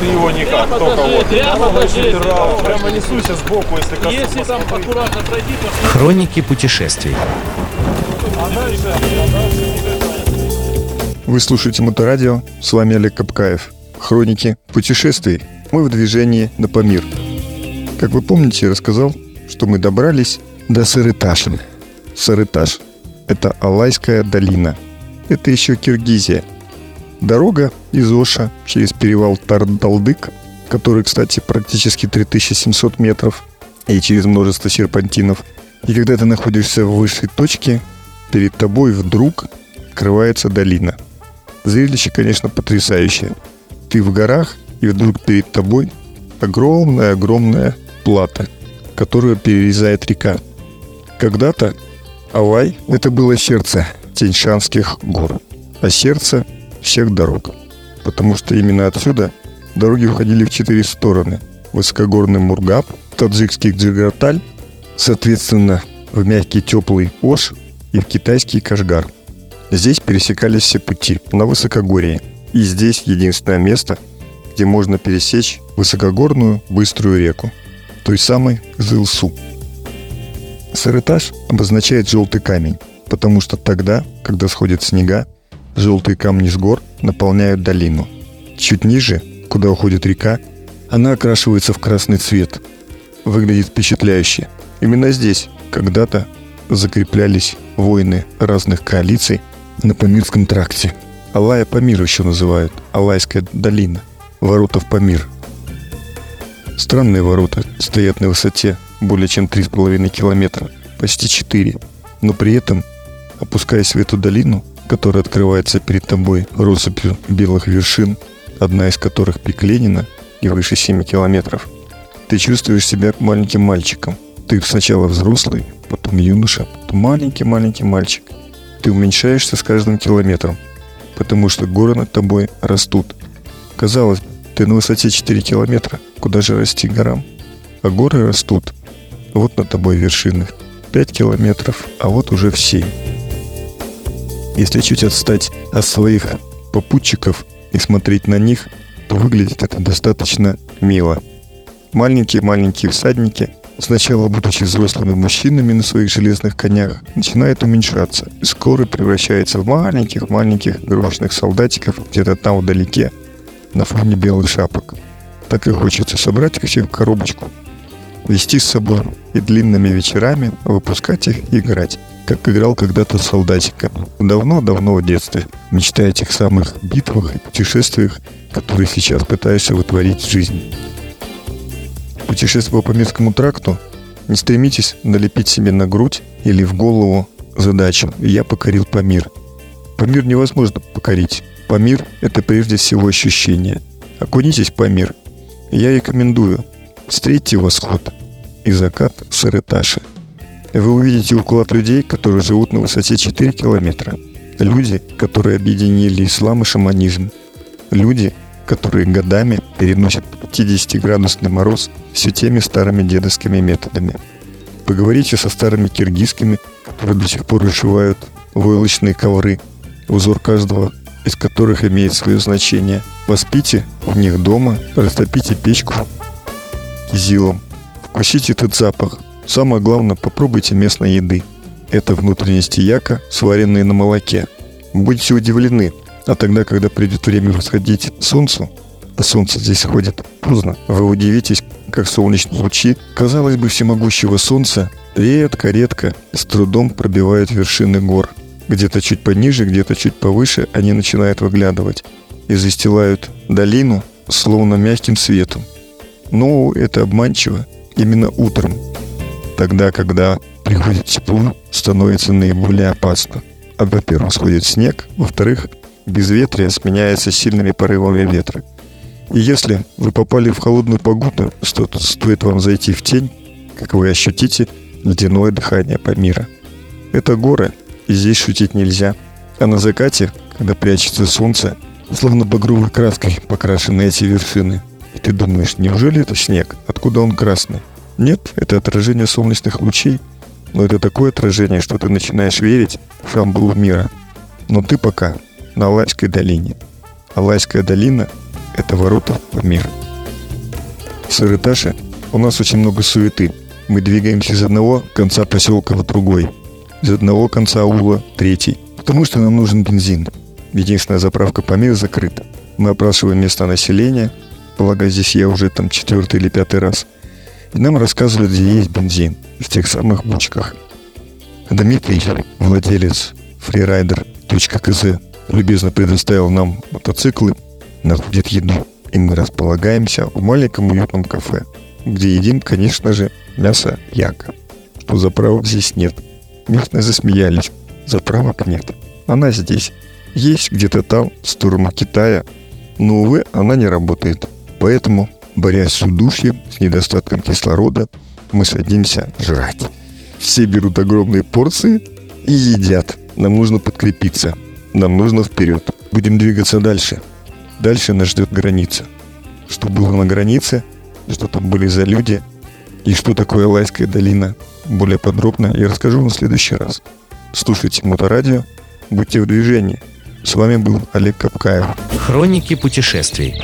Ты его никак, только вот. прямо покажи. Прямо, прямо несуйся сбоку, если коснусь. Если там аккуратно пройти, то Хроники путешествий. Вы слушаете Моторадио, с вами Олег Капкаев. Хроники путешествий. Мы в движении на Памир. Как вы помните, я рассказал, что мы добрались до Сарыташа. Сарыташ – это Алайская долина. Это еще Киргизия. Дорога из Оша через перевал Тардалдык, который, кстати, практически 3700 метров, и через множество серпантинов. И когда ты находишься в высшей точке, перед тобой вдруг открывается долина. Зрелище, конечно, потрясающее. Ты в горах, и вдруг перед тобой огромная-огромная плата, которую перерезает река. Когда-то Алай – это было сердце Тяньшанских гор, а сердце всех дорог. Потому что именно отсюда дороги уходили в четыре стороны. Высокогорный Мургаб, таджикский Джигарталь, соответственно, в мягкий теплый Ош и в китайский Кашгар. Здесь пересекались все пути на высокогорье. И здесь единственное место, где можно пересечь высокогорную быструю реку, той самой Зылсу. Сарытаж обозначает желтый камень, потому что тогда, когда сходят снега, желтые камни с гор наполняют долину. Чуть ниже, куда уходит река, она окрашивается в красный цвет. Выглядит впечатляюще. Именно здесь когда-то закреплялись воины разных коалиций на Памирском тракте. Алая Памир еще называют, Алайская долина, ворота в Памир. Странные ворота стоят на высоте более чем 3,5 километра, почти 4. Но при этом, опускаясь в эту долину, которая открывается перед тобой россыпью белых вершин, одна из которых пик Ленина и выше 7 километров, ты чувствуешь себя маленьким мальчиком. Ты сначала взрослый, потом юноша, потом маленький-маленький мальчик. Ты уменьшаешься с каждым километром, потому что горы над тобой растут. Казалось бы, ты на высоте 4 километра, куда же расти горам? А горы растут. Вот над тобой вершины. 5 километров, а вот уже в 7. Если чуть отстать от своих попутчиков и смотреть на них, то выглядит это достаточно мило. Маленькие-маленькие всадники, сначала будучи взрослыми мужчинами на своих железных конях, начинают уменьшаться и скоро превращаются в маленьких-маленьких игрушечных солдатиков где-то там вдалеке, на фоне белых шапок. Так и хочется собрать их в коробочку, вести с собой и длинными вечерами выпускать их и играть, как играл когда-то солдатиком. Давно-давно в детстве, мечтая о тех самых битвах и путешествиях, которые сейчас пытаешься вытворить в жизни. Путешествуя по Мирскому тракту, не стремитесь налепить себе на грудь или в голову задачу «Я покорил Памир». Памир невозможно покорить. Памир – это прежде всего ощущение. Окунитесь в Памир. Я рекомендую. Встретьте восход и закат Сарыташи. Вы увидите уклад людей, которые живут на высоте 4 километра. Люди, которые объединили ислам и шаманизм. Люди, которые годами переносят 50-градусный мороз все теми старыми дедовскими методами. Поговорите со старыми киргизскими, которые до сих пор вышивают войлочные ковры, узор каждого из которых имеет свое значение. Воспите в них дома, растопите печку кизилом, вкусите этот запах. Самое главное, попробуйте местной еды. Это внутренности яка, сваренные на молоке. Будете удивлены, а тогда, когда придет время восходить солнцу, а солнце здесь ходит поздно, вы удивитесь, как солнечные лучи, казалось бы, всемогущего солнца, редко-редко с трудом пробивают вершины гор. Где-то чуть пониже, где-то чуть повыше они начинают выглядывать и застилают долину словно мягким светом. Но это обманчиво. Именно утром, тогда, когда приходит тепло, становится наиболее опасно. А во-первых, сходит снег, во-вторых, безветрие сменяется сильными порывами ветра. И если вы попали в холодную погоду, что стоит вам зайти в тень, как вы ощутите ледяное дыхание Памира. Это горы, и здесь шутить нельзя. А на закате, когда прячется солнце, словно багровой краской покрашены эти вершины. И ты думаешь, неужели это снег? Откуда он красный? Нет, это отражение солнечных лучей. Но это такое отражение, что ты начинаешь верить в шамбулу мира. Но ты пока на Алайской долине. Алайская долина –– это ворота в мир. В Сырыташе у нас очень много суеты. Мы двигаемся из одного конца поселка в другой, из одного конца в третий, потому что нам нужен бензин. Единственная заправка Памир закрыта. Мы опрашиваем места населения, полагаю, здесь я уже там четвертый или пятый раз. И нам рассказывают, где есть бензин, в тех самых бочках. Дмитрий, владелец freerider.kz, любезно предоставил нам мотоциклы, находит еду, и мы располагаемся в маленьком уютном кафе, где едим, конечно же, мясо яка. Что заправок здесь нет. Местные засмеялись. Заправок нет. Она здесь. Есть где-то там, в сторону Китая. Но, увы, она не работает. Поэтому, борясь с удушьем, с недостатком кислорода, мы садимся жрать. Все берут огромные порции и едят. Нам нужно подкрепиться. Нам нужно вперед. Будем двигаться дальше. Дальше нас ждет граница. Что было на границе, что там были за люди и что такое Лайская долина. Более подробно я расскажу вам в следующий раз. Слушайте Моторадио, будьте в движении. С вами был Олег Капкаев. Хроники путешествий.